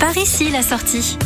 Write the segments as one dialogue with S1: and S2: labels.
S1: Par ici la sortie.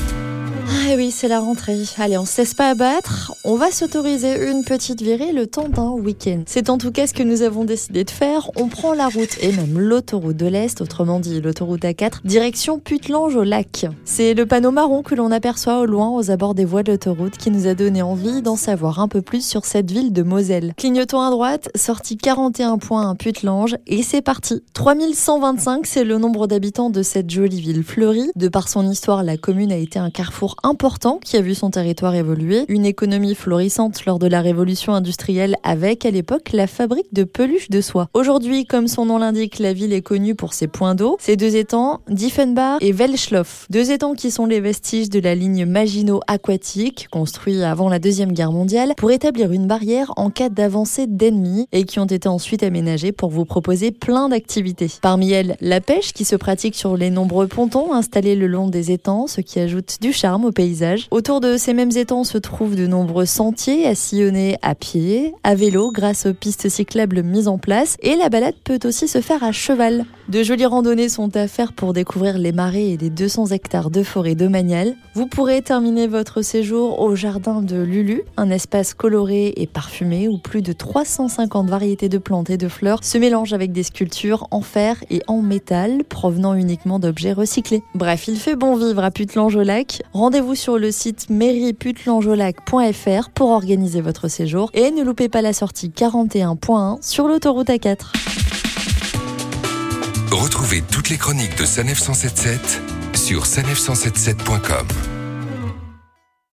S2: Ah oui, c'est la rentrée. Allez, on se laisse pas abattre. On va s'autoriser une petite virée le temps d'un week-end. C'est en tout cas ce que nous avons décidé de faire. On prend la route et même l'autoroute de l'Est, autrement dit l'autoroute A4, direction Putlange au lac. C'est le panneau marron que l'on aperçoit au loin aux abords des voies de l'autoroute qui nous a donné envie d'en savoir un peu plus sur cette ville de Moselle. Clignotons à droite, sortie 41 points à Putlange et c'est parti. 3125, c'est le nombre d'habitants de cette jolie ville fleurie. De par son histoire, la commune a été un carrefour important qui a vu son territoire évoluer, une économie florissante lors de la révolution industrielle avec à l'époque la fabrique de peluches de soie. Aujourd'hui, comme son nom l'indique, la ville est connue pour ses points d'eau, ses deux étangs, Diefenbach et Welschloff. Deux étangs qui sont les vestiges de la ligne Maginot aquatique, construit avant la Deuxième Guerre mondiale, pour établir une barrière en cas d'avancée d'ennemis et qui ont été ensuite aménagés pour vous proposer plein d'activités. Parmi elles, la pêche qui se pratique sur les nombreux pontons installés le long des étangs, ce qui ajoute du charme au paysage. Autour de ces mêmes étangs se trouvent de nombreux sentiers à sillonner à pied, à vélo grâce aux pistes cyclables mises en place et la balade peut aussi se faire à cheval. De jolies randonnées sont à faire pour découvrir les marais et les 200 hectares de forêt domaniale. Vous pourrez terminer votre séjour au jardin de Lulu, un espace coloré et parfumé où plus de 350 variétés de plantes et de fleurs se mélangent avec des sculptures en fer et en métal provenant uniquement d'objets recyclés. Bref, il fait bon vivre à Putlange au lac. Rendez-vous sur le site mairieputlangeolac.fr pour organiser votre séjour et ne loupez pas la sortie 41.1 sur l'autoroute A4.
S3: Retrouvez toutes les chroniques de Sanef 177 sur sanef177.com.